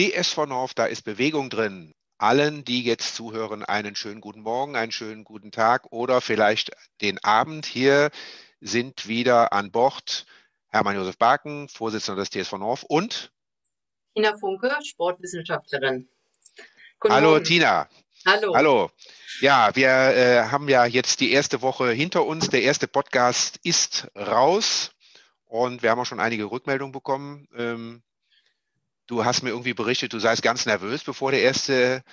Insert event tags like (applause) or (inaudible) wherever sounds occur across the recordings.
TSV North, da ist Bewegung drin. Allen, die jetzt zuhören, einen schönen guten Morgen, einen schönen guten Tag oder vielleicht den Abend. Hier sind wieder an Bord Hermann Josef Baken, Vorsitzender des TSV North und Tina Funke, Sportwissenschaftlerin. Guten Hallo Morgen. Tina. Hallo. Hallo. Ja, wir äh, haben ja jetzt die erste Woche hinter uns. Der erste Podcast ist raus und wir haben auch schon einige Rückmeldungen bekommen. Ähm, Du hast mir irgendwie berichtet, du seist ganz nervös, bevor der erste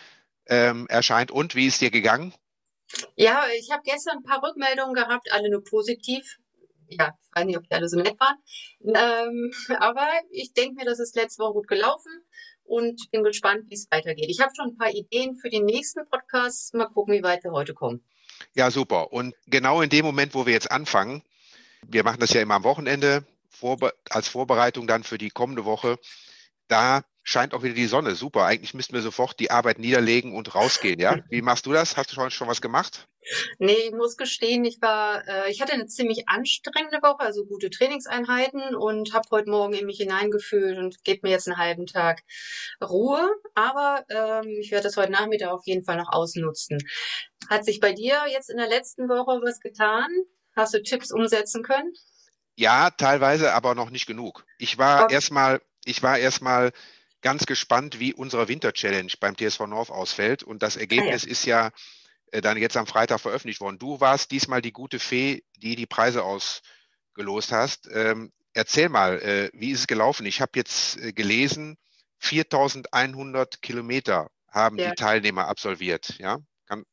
ähm, erscheint. Und wie ist dir gegangen? Ja, ich habe gestern ein paar Rückmeldungen gehabt, alle nur positiv. Ja, ich weiß nicht, ob die alle so nett waren. Ähm, (laughs) aber ich denke mir, das ist letzte Woche gut gelaufen und bin gespannt, wie es weitergeht. Ich habe schon ein paar Ideen für die nächsten Podcasts. Mal gucken, wie weit wir heute kommen. Ja, super. Und genau in dem Moment, wo wir jetzt anfangen, wir machen das ja immer am Wochenende als Vorbereitung dann für die kommende Woche, da scheint auch wieder die Sonne. Super. Eigentlich müssten wir sofort die Arbeit niederlegen und rausgehen. Ja? Wie machst du das? Hast du schon, schon was gemacht? Nee, ich muss gestehen, ich war, äh, ich hatte eine ziemlich anstrengende Woche, also gute Trainingseinheiten und habe heute Morgen in mich hineingefühlt und gebe mir jetzt einen halben Tag Ruhe. Aber ähm, ich werde das heute Nachmittag auf jeden Fall noch ausnutzen. Hat sich bei dir jetzt in der letzten Woche was getan? Hast du Tipps umsetzen können? Ja, teilweise, aber noch nicht genug. Ich war okay. erstmal ich war erstmal ganz gespannt, wie unsere Winter-Challenge beim TSV North ausfällt. Und das Ergebnis ah, ja. ist ja äh, dann jetzt am Freitag veröffentlicht worden. Du warst diesmal die gute Fee, die die Preise ausgelost hast. Ähm, erzähl mal, äh, wie ist es gelaufen? Ich habe jetzt äh, gelesen, 4100 Kilometer haben ja. die Teilnehmer absolviert. Ja, Kann,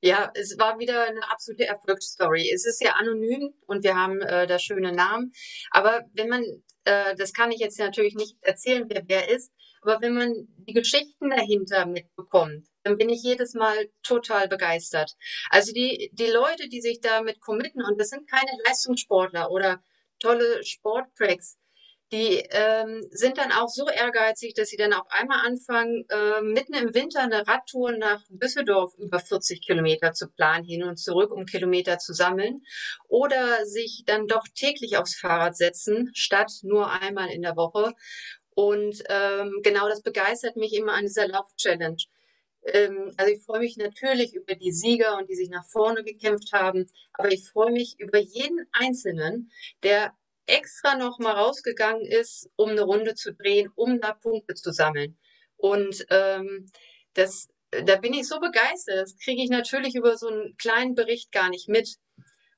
ja, es war wieder eine absolute Erfolgsstory. Es ist ja anonym und wir haben äh, da schöne Namen. Aber wenn man, äh, das kann ich jetzt natürlich nicht erzählen, wer wer ist, aber wenn man die Geschichten dahinter mitbekommt, dann bin ich jedes Mal total begeistert. Also die, die Leute, die sich damit committen, und das sind keine Leistungssportler oder tolle Sporttracks, die ähm, sind dann auch so ehrgeizig, dass sie dann auf einmal anfangen, äh, mitten im Winter eine Radtour nach Düsseldorf über 40 Kilometer zu planen, hin und zurück, um Kilometer zu sammeln. Oder sich dann doch täglich aufs Fahrrad setzen, statt nur einmal in der Woche. Und ähm, genau das begeistert mich immer an dieser Lauf-Challenge. Ähm, also ich freue mich natürlich über die Sieger und die sich nach vorne gekämpft haben, aber ich freue mich über jeden Einzelnen, der extra noch mal rausgegangen ist, um eine Runde zu drehen, um da Punkte zu sammeln. Und ähm, das, da bin ich so begeistert. Das kriege ich natürlich über so einen kleinen Bericht gar nicht mit.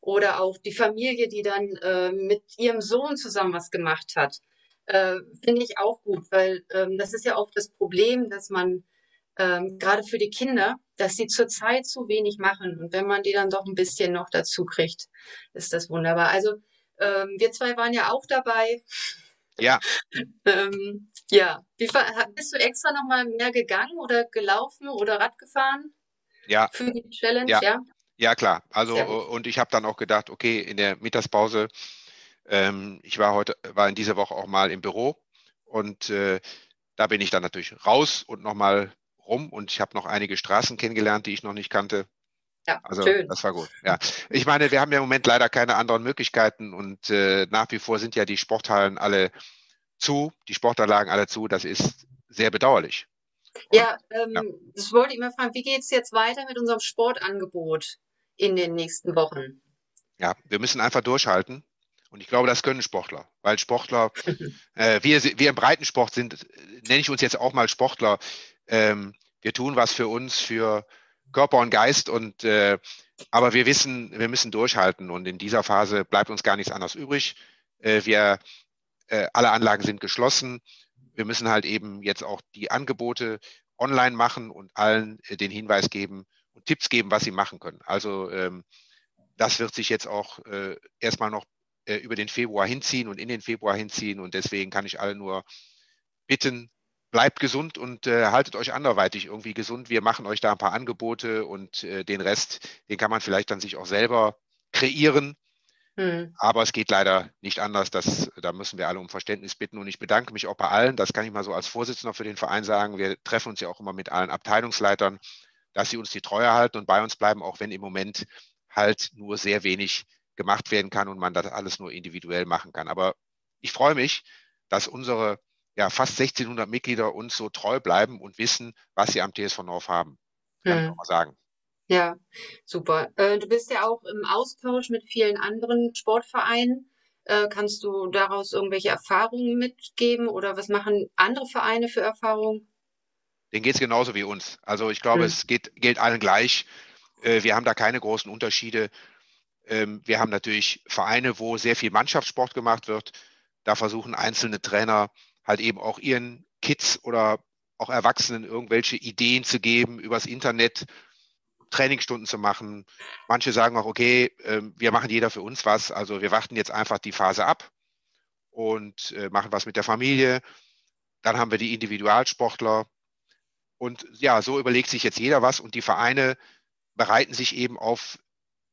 Oder auch die Familie, die dann äh, mit ihrem Sohn zusammen was gemacht hat. Äh, Finde ich auch gut, weil ähm, das ist ja oft das Problem, dass man ähm, gerade für die Kinder, dass sie zurzeit zu wenig machen. Und wenn man die dann doch ein bisschen noch dazu kriegt, ist das wunderbar. Also ähm, wir zwei waren ja auch dabei. Ja. (laughs) ähm, ja. Wie, bist du extra nochmal mehr gegangen oder gelaufen oder Rad gefahren? Ja. Für die Challenge, ja? Ja, ja klar. Also, und ich habe dann auch gedacht, okay, in der Mittagspause, ähm, ich war heute, war in dieser Woche auch mal im Büro und äh, da bin ich dann natürlich raus und nochmal rum und ich habe noch einige Straßen kennengelernt, die ich noch nicht kannte. Ja, also schön. das war gut. Ja, ich meine, wir haben ja im Moment leider keine anderen Möglichkeiten und äh, nach wie vor sind ja die Sporthallen alle zu, die Sportanlagen alle zu. Das ist sehr bedauerlich. Und, ja, ähm, ja, das wollte ich mal fragen. Wie geht es jetzt weiter mit unserem Sportangebot in den nächsten Wochen? Ja, wir müssen einfach durchhalten. Und ich glaube, das können Sportler, weil Sportler, (laughs) äh, wir, wir im Breitensport sind, nenne ich uns jetzt auch mal Sportler. Ähm, wir tun was für uns, für, Körper und Geist und äh, aber wir wissen, wir müssen durchhalten und in dieser Phase bleibt uns gar nichts anderes übrig. Äh, wir äh, alle Anlagen sind geschlossen. Wir müssen halt eben jetzt auch die Angebote online machen und allen äh, den Hinweis geben und Tipps geben, was sie machen können. Also ähm, das wird sich jetzt auch äh, erstmal noch äh, über den Februar hinziehen und in den Februar hinziehen und deswegen kann ich alle nur bitten, bleibt gesund und äh, haltet euch anderweitig irgendwie gesund. Wir machen euch da ein paar Angebote und äh, den Rest, den kann man vielleicht dann sich auch selber kreieren. Hm. Aber es geht leider nicht anders. Das, da müssen wir alle um Verständnis bitten. Und ich bedanke mich auch bei allen. Das kann ich mal so als Vorsitzender für den Verein sagen. Wir treffen uns ja auch immer mit allen Abteilungsleitern, dass sie uns die Treue halten und bei uns bleiben, auch wenn im Moment halt nur sehr wenig gemacht werden kann und man das alles nur individuell machen kann. Aber ich freue mich, dass unsere ja, fast 1600 Mitglieder uns so treu bleiben und wissen, was sie am TSV North haben. Kann hm. ich auch mal sagen. Ja, super. Äh, du bist ja auch im Austausch mit vielen anderen Sportvereinen. Äh, kannst du daraus irgendwelche Erfahrungen mitgeben oder was machen andere Vereine für Erfahrungen? Denen geht es genauso wie uns. Also ich glaube, hm. es geht, gilt allen gleich. Äh, wir haben da keine großen Unterschiede. Ähm, wir haben natürlich Vereine, wo sehr viel Mannschaftssport gemacht wird. Da versuchen einzelne Trainer halt eben auch ihren Kids oder auch Erwachsenen irgendwelche Ideen zu geben übers Internet, Trainingstunden zu machen. Manche sagen auch, okay, ähm, wir machen jeder für uns was. Also wir warten jetzt einfach die Phase ab und äh, machen was mit der Familie. Dann haben wir die Individualsportler. Und ja, so überlegt sich jetzt jeder was und die Vereine bereiten sich eben auf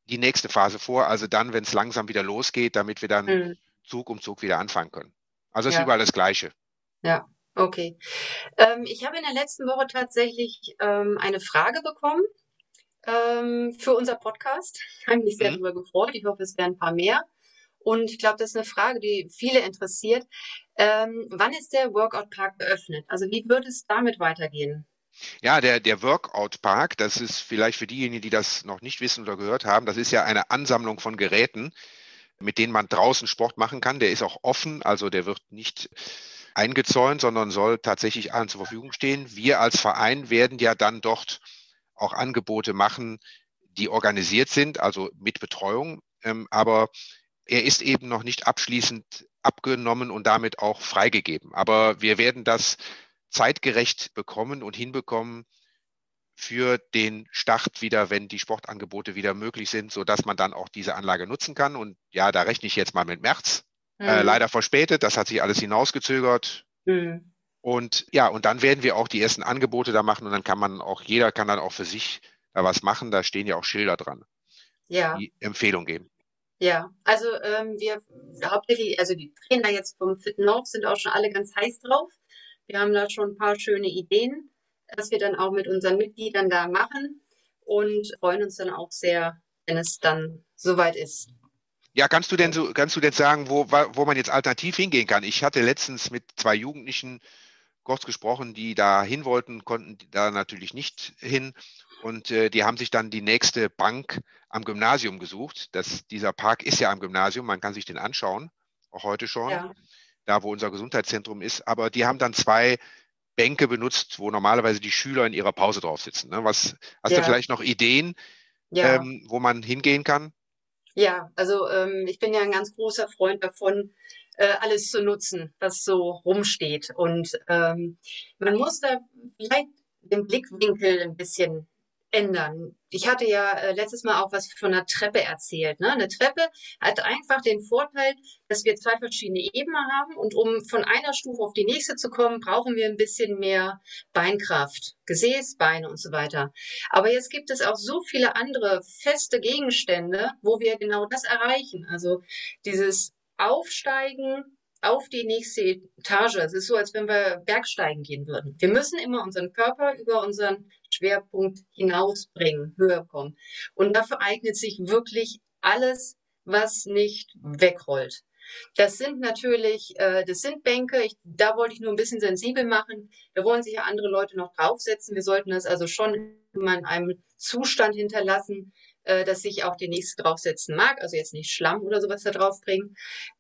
die nächste Phase vor. Also dann, wenn es langsam wieder losgeht, damit wir dann mhm. Zug um Zug wieder anfangen können. Also es ja. ist überall das Gleiche. Ja, okay. Ähm, ich habe in der letzten Woche tatsächlich ähm, eine Frage bekommen ähm, für unser Podcast. Ich habe mich sehr mhm. darüber gefreut. Ich hoffe, es werden ein paar mehr. Und ich glaube, das ist eine Frage, die viele interessiert. Ähm, wann ist der Workout Park geöffnet? Also wie wird es damit weitergehen? Ja, der, der Workout Park, das ist vielleicht für diejenigen, die das noch nicht wissen oder gehört haben, das ist ja eine Ansammlung von Geräten, mit denen man draußen Sport machen kann. Der ist auch offen, also der wird nicht eingezäunt, sondern soll tatsächlich allen zur Verfügung stehen. Wir als Verein werden ja dann dort auch Angebote machen, die organisiert sind, also mit Betreuung. Ähm, aber er ist eben noch nicht abschließend abgenommen und damit auch freigegeben. Aber wir werden das zeitgerecht bekommen und hinbekommen für den Start wieder, wenn die Sportangebote wieder möglich sind, sodass man dann auch diese Anlage nutzen kann. Und ja, da rechne ich jetzt mal mit März. Äh, mhm. Äh, leider verspätet, das hat sich alles hinausgezögert. Mhm. Und ja, und dann werden wir auch die ersten Angebote da machen und dann kann man auch, jeder kann dann auch für sich da was machen. Da stehen ja auch Schilder dran, ja. die Empfehlung geben. Ja, also ähm, wir hauptsächlich, also die Trainer jetzt vom Fit North sind auch schon alle ganz heiß drauf. Wir haben da schon ein paar schöne Ideen, dass wir dann auch mit unseren Mitgliedern da machen und freuen uns dann auch sehr, wenn es dann soweit ist. Ja, kannst du denn so, kannst du denn sagen, wo, wo man jetzt alternativ hingehen kann? Ich hatte letztens mit zwei Jugendlichen kurz gesprochen, die da hin wollten, konnten da natürlich nicht hin. Und äh, die haben sich dann die nächste Bank am Gymnasium gesucht. Das, dieser Park ist ja am Gymnasium, man kann sich den anschauen, auch heute schon, ja. da wo unser Gesundheitszentrum ist. Aber die haben dann zwei Bänke benutzt, wo normalerweise die Schüler in ihrer Pause drauf sitzen. Ne? Was, hast ja. du vielleicht noch Ideen, ja. ähm, wo man hingehen kann? Ja, also ähm, ich bin ja ein ganz großer Freund davon, äh, alles zu nutzen, was so rumsteht. Und ähm, man muss da vielleicht den Blickwinkel ein bisschen ändern. Ich hatte ja äh, letztes Mal auch was von einer Treppe erzählt. Ne? Eine Treppe hat einfach den Vorteil, dass wir zwei verschiedene Ebenen haben und um von einer Stufe auf die nächste zu kommen, brauchen wir ein bisschen mehr Beinkraft, Gesäß, Beine und so weiter. Aber jetzt gibt es auch so viele andere feste Gegenstände, wo wir genau das erreichen. Also dieses Aufsteigen auf die nächste Etage. Es ist so, als wenn wir Bergsteigen gehen würden. Wir müssen immer unseren Körper über unseren Schwerpunkt hinausbringen, höher kommen. Und dafür eignet sich wirklich alles, was nicht wegrollt. Das sind natürlich, äh, das sind Bänke. Ich, da wollte ich nur ein bisschen sensibel machen. Da wollen sich ja andere Leute noch draufsetzen. Wir sollten das also schon immer in einem Zustand hinterlassen, äh, dass sich auch die nächste draufsetzen mag. Also jetzt nicht Schlamm oder sowas da draufbringen.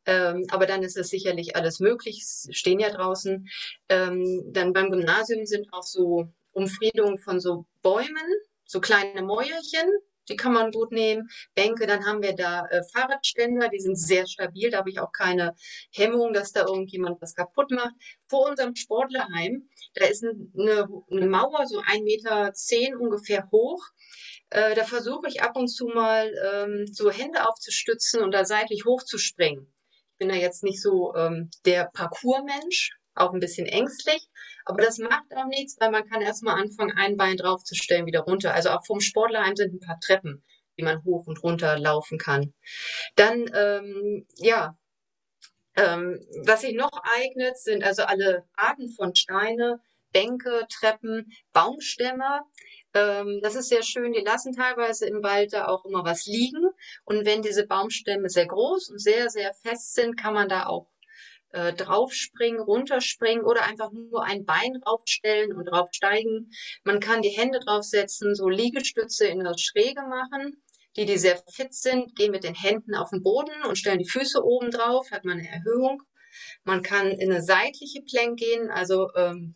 Ähm, aber dann ist das sicherlich alles möglich. Stehen ja draußen. Ähm, dann beim Gymnasium sind auch so Umfriedungen von so Bäumen, so kleine Mäuerchen, die kann man gut nehmen. Bänke, dann haben wir da äh, Fahrradständer, die sind sehr stabil, da habe ich auch keine Hemmung, dass da irgendjemand was kaputt macht. Vor unserem Sportlerheim, da ist eine, eine Mauer, so ein Meter zehn ungefähr hoch. Äh, da versuche ich ab und zu mal ähm, so Hände aufzustützen und da seitlich hochzuspringen. Ich bin da jetzt nicht so ähm, der Parcoursmensch, auch ein bisschen ängstlich. Aber das macht auch nichts, weil man kann erstmal anfangen, ein Bein draufzustellen, wieder runter. Also auch vom Sportlerheim sind ein paar Treppen, die man hoch und runter laufen kann. Dann, ähm, ja, ähm, was sich noch eignet, sind also alle Arten von Steine, Bänke, Treppen, Baumstämme. Ähm, das ist sehr schön. Die lassen teilweise im Wald da auch immer was liegen. Und wenn diese Baumstämme sehr groß und sehr, sehr fest sind, kann man da auch äh, draufspringen, runterspringen oder einfach nur ein Bein draufstellen und draufsteigen. Man kann die Hände draufsetzen, so Liegestütze in der Schräge machen. Die, die sehr fit sind, gehen mit den Händen auf den Boden und stellen die Füße oben drauf, hat man eine Erhöhung. Man kann in eine seitliche Plank gehen, also ähm,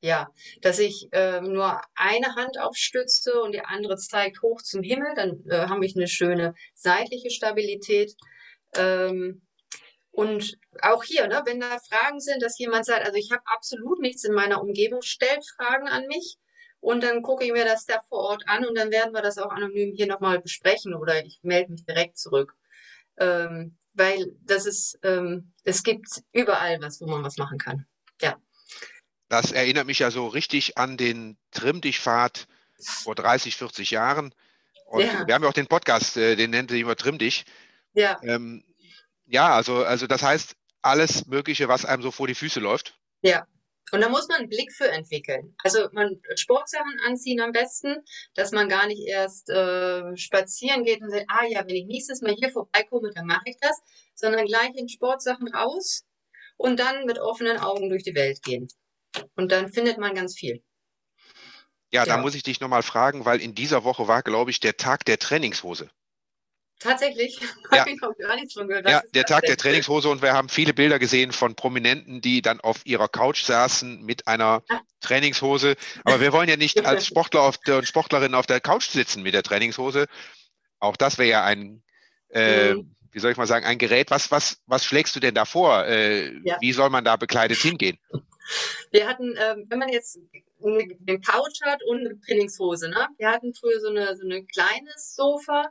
ja, dass ich äh, nur eine Hand aufstütze und die andere zeigt hoch zum Himmel, dann äh, habe ich eine schöne seitliche Stabilität. Ähm, und auch hier, ne, wenn da Fragen sind, dass jemand sagt, also ich habe absolut nichts in meiner Umgebung, stellt Fragen an mich und dann gucke ich mir das da vor Ort an und dann werden wir das auch anonym hier nochmal besprechen oder ich melde mich direkt zurück. Ähm, weil das ist, ähm, es gibt überall was, wo man was machen kann. Ja. Das erinnert mich ja so richtig an den Trimm-Dich-Pfad vor 30, 40 Jahren. Und ja. wir haben ja auch den Podcast, äh, den nennt sich immer dich. Ja. Ähm, ja, also, also das heißt, alles Mögliche, was einem so vor die Füße läuft. Ja. Und da muss man einen Blick für entwickeln. Also man Sportsachen anziehen am besten, dass man gar nicht erst äh, spazieren geht und sagt, ah ja, wenn ich nächstes Mal hier vorbeikomme, dann mache ich das, sondern gleich in Sportsachen raus und dann mit offenen Augen durch die Welt gehen. Und dann findet man ganz viel. Ja, ja. da muss ich dich nochmal fragen, weil in dieser Woche war, glaube ich, der Tag der Trainingshose. Tatsächlich, (laughs) ja. habe ich noch gar nichts von gehört. Ja, der Tag der Trainingshose und wir haben viele Bilder gesehen von Prominenten, die dann auf ihrer Couch saßen mit einer ah. Trainingshose. Aber wir wollen ja nicht als (laughs) Sportler auf der, und Sportlerin auf der Couch sitzen mit der Trainingshose. Auch das wäre ja ein, äh, mhm. wie soll ich mal sagen, ein Gerät. Was, was, was schlägst du denn da vor? Äh, ja. Wie soll man da bekleidet hingehen? Wir hatten, ähm, wenn man jetzt eine Couch hat und eine Trainingshose, ne? Wir hatten früher so eine, so eine kleines Sofa.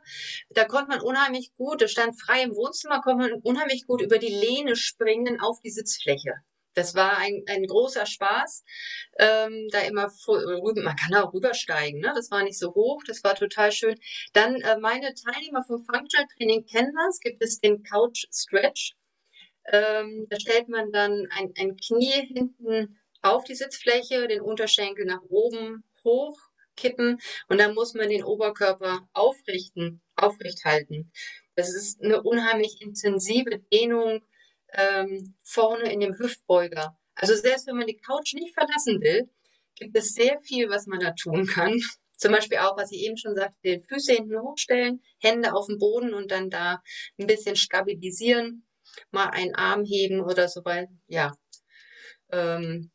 Da konnte man unheimlich gut, das stand frei im Wohnzimmer, konnte man unheimlich gut über die Lehne springen auf die Sitzfläche. Das war ein, ein großer Spaß, ähm, da immer rüber, man kann auch rübersteigen, ne? das war nicht so hoch, das war total schön. Dann äh, meine Teilnehmer vom Functional Training kennen das, gibt es den Couch Stretch. Ähm, da stellt man dann ein, ein Knie hinten auf die Sitzfläche, den Unterschenkel nach oben hoch kippen und dann muss man den Oberkörper aufrichten, aufrecht halten. Das ist eine unheimlich intensive Dehnung ähm, vorne in dem Hüftbeuger. Also selbst wenn man die Couch nicht verlassen will, gibt es sehr viel, was man da tun kann. (laughs) Zum Beispiel auch, was ich eben schon sagte, den Füße hinten hochstellen, Hände auf den Boden und dann da ein bisschen stabilisieren mal einen Arm heben oder so weiter. Ja. Ähm,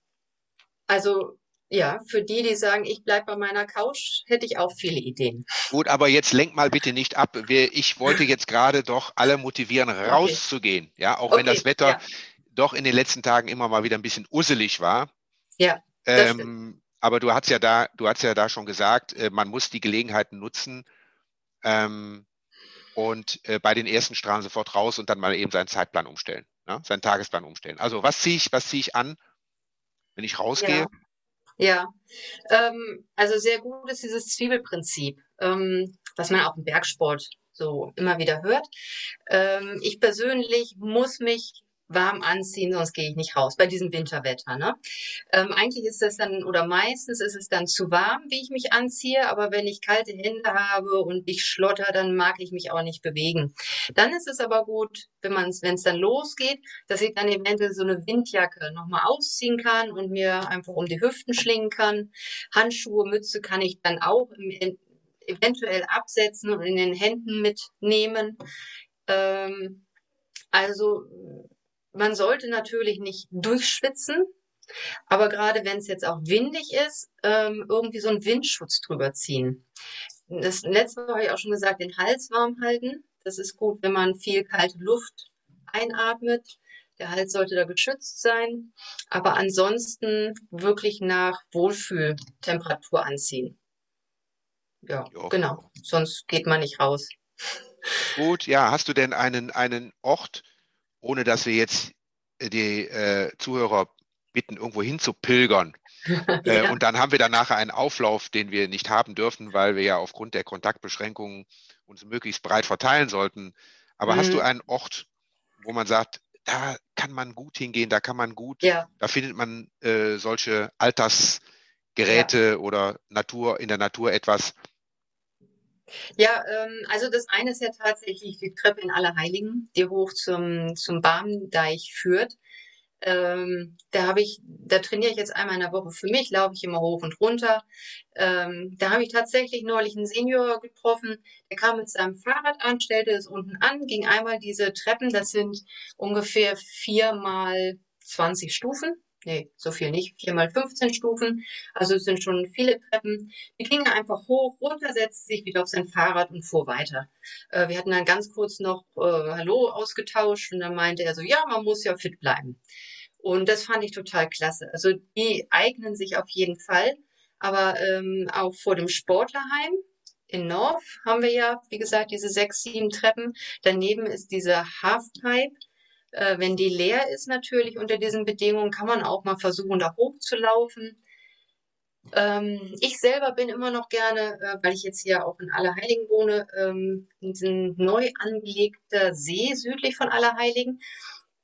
also ja, für die, die sagen, ich bleibe bei meiner Couch, hätte ich auch viele Ideen. Gut, aber jetzt lenk mal bitte nicht ab. Ich wollte jetzt gerade doch alle motivieren, rauszugehen. Okay. Ja, auch okay, wenn das Wetter ja. doch in den letzten Tagen immer mal wieder ein bisschen usselig war. Ja. Ähm, aber du hast ja da, du hast ja da schon gesagt, äh, man muss die Gelegenheiten nutzen. Ähm, und äh, bei den ersten Strahlen sofort raus und dann mal eben seinen Zeitplan umstellen, ne? seinen Tagesplan umstellen. Also was ziehe ich, was ziehe ich an, wenn ich rausgehe? Ja, ja. Ähm, also sehr gut ist dieses Zwiebelprinzip, ähm, was man auch im Bergsport so immer wieder hört. Ähm, ich persönlich muss mich warm anziehen, sonst gehe ich nicht raus bei diesem Winterwetter. Ne? Ähm, eigentlich ist das dann, oder meistens ist es dann zu warm, wie ich mich anziehe, aber wenn ich kalte Hände habe und ich schlotter, dann mag ich mich auch nicht bewegen. Dann ist es aber gut, wenn es dann losgeht, dass ich dann eventuell so eine Windjacke nochmal ausziehen kann und mir einfach um die Hüften schlingen kann. Handschuhe, Mütze kann ich dann auch im, eventuell absetzen und in den Händen mitnehmen. Ähm, also man sollte natürlich nicht durchschwitzen, aber gerade wenn es jetzt auch windig ist, ähm, irgendwie so einen Windschutz drüber ziehen. Das letzte Mal habe ich auch schon gesagt, den Hals warm halten. Das ist gut, wenn man viel kalte Luft einatmet. Der Hals sollte da geschützt sein. Aber ansonsten wirklich nach Wohlfühltemperatur anziehen. Ja, jo. genau. Sonst geht man nicht raus. (laughs) Gut, ja. Hast du denn einen, einen Ort, ohne dass wir jetzt äh, die äh, Zuhörer bitten, irgendwo hin zu pilgern. (laughs) Äh, ja. und dann haben wir dann nachher einen Auflauf, den wir nicht haben dürfen, weil wir ja aufgrund der Kontaktbeschränkungen uns möglichst breit verteilen sollten. Aber mhm. hast du mhm. einen Ort, wo man sagt, da kann man gut hingehen, da kann man gut, ja. da findet man äh, solche Altersgeräte ja. oder Natur, in der Natur etwas, Ja, ähm, also das eine ist ja tatsächlich die Treppe in Allerheiligen, die hoch zum, zum Barmendeich führt. Ähm, da habe ich, da trainiere ich jetzt einmal in der Woche für mich, laufe ich immer hoch und runter. Ähm, da habe ich tatsächlich neulich einen Senior getroffen, der kam mit seinem Fahrrad an, stellte es unten an, ging einmal diese Treppen, das sind ungefähr vier mal 20 Stufen. Nee, so viel nicht. Vier mal 15 Stufen. Also es sind schon viele Treppen. Die ging einfach hoch, runter, setzte sich wieder auf sein Fahrrad und fuhr weiter. Äh, wir hatten dann ganz kurz noch äh, Hallo ausgetauscht und dann meinte er so, ja, man muss ja fit bleiben. Und das fand ich total klasse. Also die eignen sich auf jeden Fall. Aber ähm, auch vor dem Sportlerheim in North haben wir ja, wie gesagt, diese sechs, sieben Treppen. Daneben ist diese Halfpipe. Äh, wenn die leer ist natürlich unter diesen Bedingungen, kann man auch mal versuchen, da hochzulaufen. Ähm, ich selber bin immer noch gerne, äh, weil ich jetzt hier auch in Allerheiligen wohne, ähm, in diesem neu angelegter See südlich von Allerheiligen.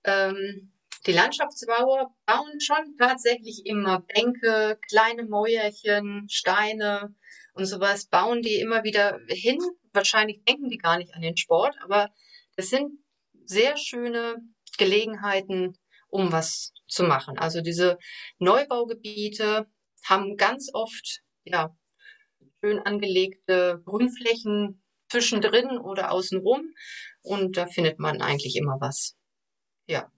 Ähm, die Landschaftsbauer bauen schon tatsächlich immer Bänke, kleine Mäuerchen, Steine und sowas, bauen die immer wieder hin. Wahrscheinlich denken die gar nicht an den Sport, aber es sind sehr schöne Gelegenheiten, um was zu machen. Also diese Neubaugebiete haben ganz oft ja, schön angelegte Grünflächen zwischendrin oder außenrum und da findet man eigentlich immer was. Ja.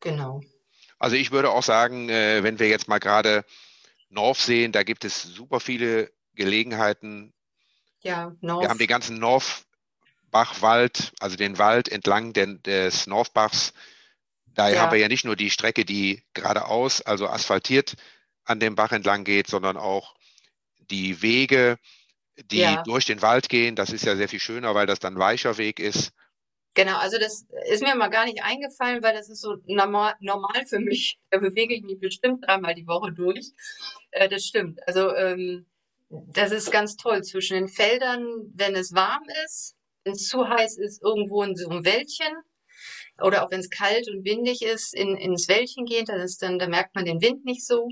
Genau. Also ich würde auch sagen, äh, wenn wir jetzt mal gerade North sehen, da gibt es super viele Gelegenheiten. Ja, North. Wir haben den ganzen Northbachwald, also den Wald entlang des Northbachs. Da ja. haben wir ja nicht nur die Strecke, die geradeaus, also asphaltiert an dem Bach entlang geht, sondern auch die Wege, die ja. durch den Wald gehen. Das ist ja sehr viel schöner, weil das dann weicher Weg ist. Genau, also das ist mir mal gar nicht eingefallen, weil das ist so normal, normal für mich. Da bewege ich mich bestimmt dreimal die Woche durch. Äh, das stimmt. Also ähm, das ist ganz toll zwischen den Feldern, wenn es warm ist, wenn es zu heiß ist, irgendwo in so einem Wäldchen oder auch wenn es kalt und windig ist, in, ins Wäldchen gehen, dann ist dann, da merkt man den Wind nicht so.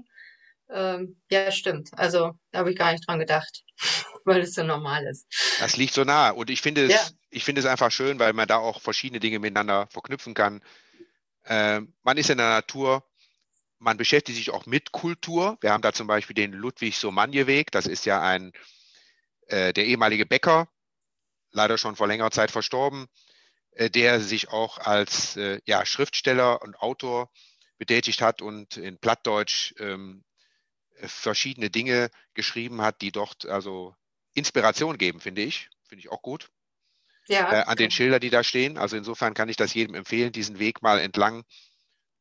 Ähm, ja, stimmt. Also da habe ich gar nicht dran gedacht, (laughs) weil es so normal ist. Das liegt so nah. Und ich finde es, ja. ich finde es einfach schön, weil man da auch verschiedene Dinge miteinander verknüpfen kann. Ähm, man ist in der Natur, man beschäftigt sich auch mit Kultur. Wir haben da zum Beispiel den Ludwig-Somagne-Weg. Das ist ja ein äh, der ehemalige Bäcker, leider schon vor längerer Zeit verstorben, äh, der sich auch als äh, ja, Schriftsteller und Autor betätigt hat und in Plattdeutsch ähm, verschiedene Dinge geschrieben hat, die dort also Inspiration geben, finde ich. Finde ich auch gut. Ja, äh, an den Schilder, die da stehen. Also insofern kann ich das jedem empfehlen, diesen Weg mal entlang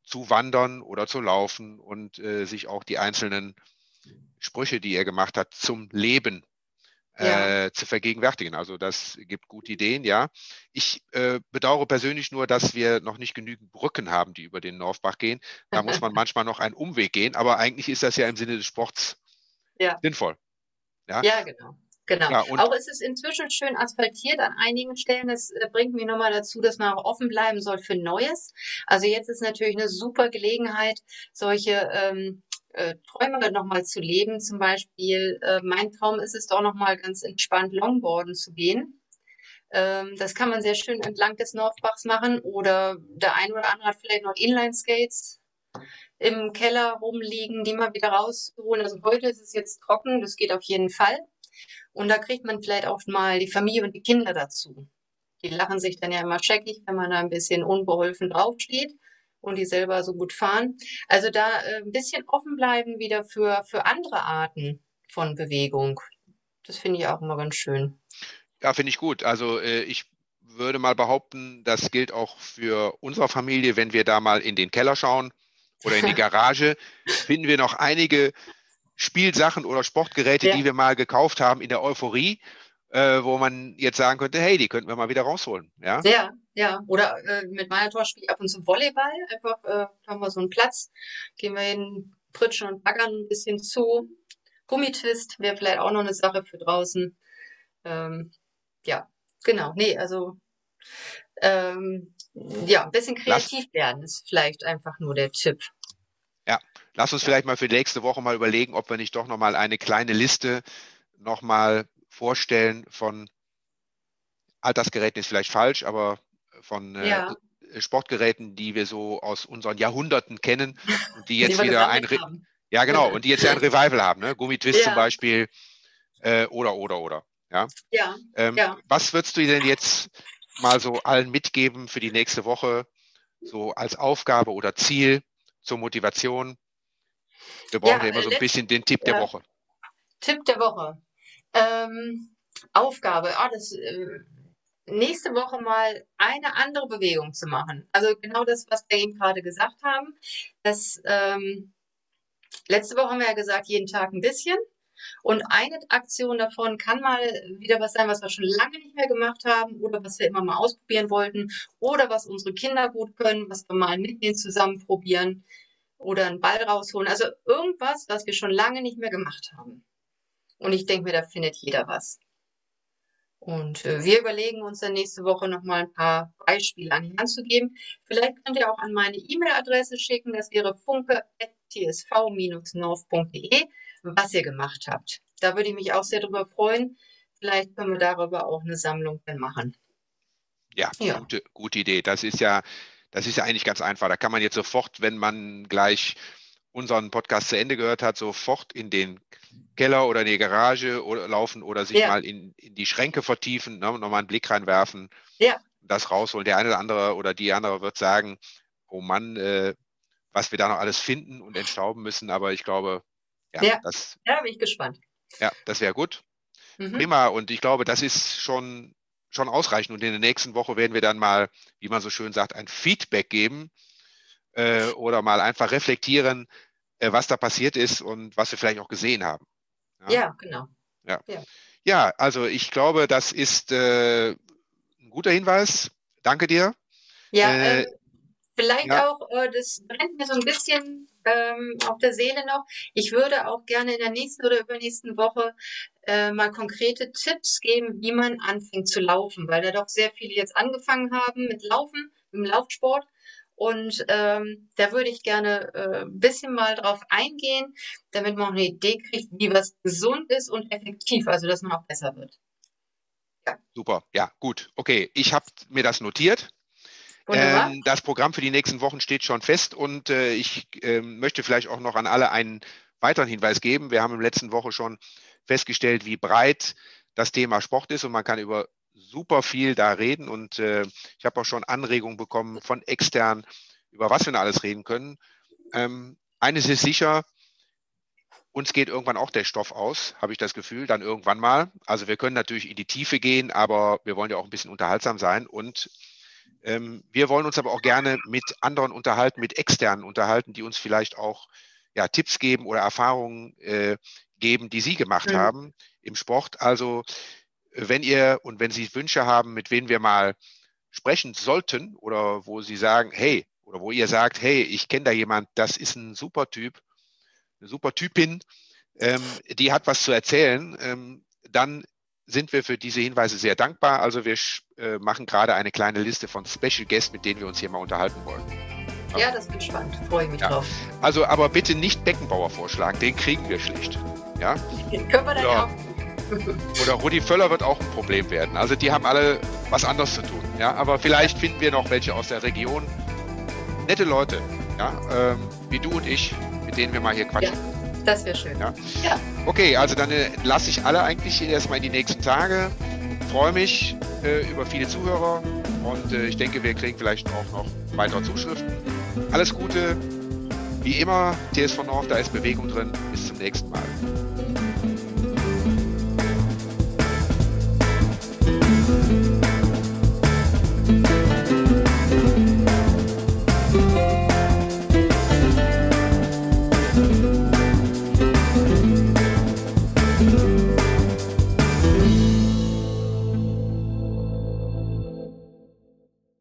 zu wandern oder zu laufen und äh, sich auch die einzelnen Sprüche, die er gemacht hat, zum Leben ja. äh, zu vergegenwärtigen. Also das gibt gute Ideen, ja. Ich äh, bedauere persönlich nur, dass wir noch nicht genügend Brücken haben, die über den Norfbach gehen. Da muss man (laughs) manchmal noch einen Umweg gehen, aber eigentlich ist das ja im Sinne des Sports ja. sinnvoll. Ja, ja genau. Genau. Ja, auch ist es inzwischen schön asphaltiert an einigen Stellen. Das äh, bringt mich nochmal dazu, dass man auch offen bleiben soll für Neues. Also jetzt ist natürlich eine super Gelegenheit, solche ähm, äh, Träume nochmal zu leben. Zum Beispiel, äh, mein Traum ist es doch nochmal ganz entspannt Longboarden zu gehen. Ähm, das kann man sehr schön entlang des Northbachs machen oder der ein oder andere hat vielleicht noch Inline-Skates im Keller rumliegen, die mal wieder rauszuholen. Also heute ist es jetzt trocken, das geht auf jeden Fall. Und da kriegt man vielleicht auch mal die Familie und die Kinder dazu. Die lachen sich dann ja immer scheckig, wenn man da ein bisschen unbeholfen draufsteht und die selber so gut fahren. Also da äh, ein bisschen offen bleiben wieder für, für andere Arten von Bewegung. Das finde ich auch immer ganz schön. Ja, finde ich gut. Also äh, ich würde mal behaupten, das gilt auch für unsere Familie, wenn wir da mal in den Keller schauen oder in die (laughs) Garage, finden wir noch einige Spielsachen oder Sportgeräte, ja. die wir mal gekauft haben in der Euphorie äh, wo man jetzt sagen könnte, hey, die könnten wir mal wieder rausholen. Ja, ja. Ja. Oder äh, mit meiner Tor spiele ich ab und zu Volleyball. Einfach äh, haben wir so einen Platz, gehen wir hin, pritschen und baggern ein bisschen zu. Gummitwist wäre vielleicht auch noch eine Sache für draußen. Ähm, ja, genau. Nee, also ähm, ja, ein bisschen kreativ werden ist vielleicht einfach nur der Tipp. Ja, lass uns vielleicht mal für die nächste Woche mal überlegen, ob wir nicht doch nochmal eine kleine Liste nochmal vorstellen von Altersgeräten ist vielleicht falsch, aber von äh, ja. Sportgeräten, die wir so aus unseren Jahrhunderten kennen und die (laughs) jetzt die wieder ein Re ja genau und die jetzt ja ein (laughs) Revival haben, ne? Gummitwist ja. zum Beispiel äh, oder oder oder ja. Ja, ähm, ja. Was würdest du denn jetzt mal so allen mitgeben für die nächste Woche, so als Aufgabe oder Ziel zur Motivation? Wir brauchen ja, immer so ein bisschen den Tipp der Woche. Tipp der Woche. Ähm, Aufgabe. Ah, das, äh, nächste Woche mal eine andere Bewegung zu machen. Also genau das, was wir eben gerade gesagt haben. Das, ähm, letzte Woche haben wir ja gesagt, jeden Tag ein bisschen. Und eine Aktion davon kann mal wieder was sein, was wir schon lange nicht mehr gemacht haben oder was wir immer mal ausprobieren wollten oder was unsere Kinder gut können, was wir mal mit denen zusammen probieren oder einen Ball rausholen. Also irgendwas, was wir schon lange nicht mehr gemacht haben. Und ich denke mir, da findet jeder was. Und äh, wir überlegen uns dann nächste Woche nochmal ein paar Beispiele an die Hand zu geben. Vielleicht könnt ihr auch an meine E-Mail-Adresse schicken, das wäre funke.tsv-north.de, was ihr gemacht habt. Da würde ich mich auch sehr darüber freuen. Vielleicht können wir darüber auch eine Sammlung dann machen. Ja, ja. Gute, gute Idee. Das ist ja, das ist ja eigentlich ganz einfach. Da kann man jetzt sofort, wenn man gleich unseren Podcast zu Ende gehört hat, sofort in den Keller oder in die Garage oder laufen oder sich ja. mal in, in, die Schränke vertiefen, ne, nochmal einen Blick reinwerfen, ja. das rausholen. Der eine oder andere oder die andere wird sagen, oh Mann, äh, was wir da noch alles finden und entstauben müssen. Aber ich glaube, ja, ja. das. Ja, bin ich gespannt. Ja, das wäre gut. Mhm. Prima. Und ich glaube, das ist schon, schon ausreichend. Und in der nächsten Woche werden wir dann mal, wie man so schön sagt, ein Feedback geben äh, oder mal einfach reflektieren, äh, was da passiert ist und was wir vielleicht auch gesehen haben. Ja, ja genau. Ja. ja. ja. also ich glaube, das ist äh, ein guter Hinweis. Danke dir. Ja, äh, ähm, vielleicht ja. auch, äh, das brennt mir so ein bisschen ähm, auf der Seele noch. Ich würde auch gerne in der nächsten oder übernächsten Woche äh, mal konkrete Tipps geben, wie man anfängt zu laufen, weil da doch sehr viele jetzt angefangen haben mit Laufen, im Laufsport. Und ähm, da würde ich gerne äh, ein bisschen mal drauf eingehen, damit man auch eine Idee kriegt, wie was gesund ist und effektiv, also dass man auch besser wird. Ja. Super, ja, gut. Okay, ich habe mir das notiert. Ähm, das Programm für die nächsten Wochen steht schon fest und äh, ich äh, möchte vielleicht auch noch an alle einen weiteren Hinweis geben. Wir haben im letzten Woche schon festgestellt, wie breit das Thema Sport ist und man kann über super viel da reden und äh, ich habe auch schon Anregungen bekommen von extern, über was wir da alles reden können. Ähm, eines ist sicher, uns geht irgendwann auch der Stoff aus, habe ich das Gefühl, dann irgendwann mal. Also wir können natürlich in die Tiefe gehen, aber wir wollen ja auch ein bisschen unterhaltsam sein und ähm, wir wollen uns aber auch gerne mit anderen unterhalten, mit externen unterhalten, die uns vielleicht auch ja, Tipps geben oder Erfahrungen äh, geben, die sie gemacht mhm. haben im Sport. Also wenn ihr und wenn Sie Wünsche haben, mit wem wir mal sprechen sollten oder wo Sie sagen, hey, oder wo ihr sagt, hey, ich kenne da jemand, das ist ein super Typ, eine super Typin, ähm, die hat was zu erzählen, ähm, dann sind wir für diese Hinweise sehr dankbar. Also wir äh, machen gerade eine kleine Liste von Special Guests, mit denen wir uns hier mal unterhalten wollen. Ja, das wird spannend. Freue mich ja. drauf. Also, aber bitte nicht Beckenbauer vorschlagen, den kriegen wir schlicht. Ja? Den (laughs) können wir dann ja. auch oder Rudi Völler wird auch ein Problem werden. Also die haben alle was anderes zu tun. Ja, aber vielleicht finden wir noch welche aus der Region. Nette Leute, ja, ähm, wie du und ich, mit denen wir mal hier quatschen. Ja, das wäre schön. Ja. ja. Okay, also dann äh, lasse ich alle eigentlich erstmal in die nächsten Tage. Freue mich äh, über viele Zuhörer und äh, ich denke, wir kriegen vielleicht auch noch weitere Zuschriften. Alles Gute. Wie immer, TSV North, da ist Bewegung drin. Bis zum nächsten Mal.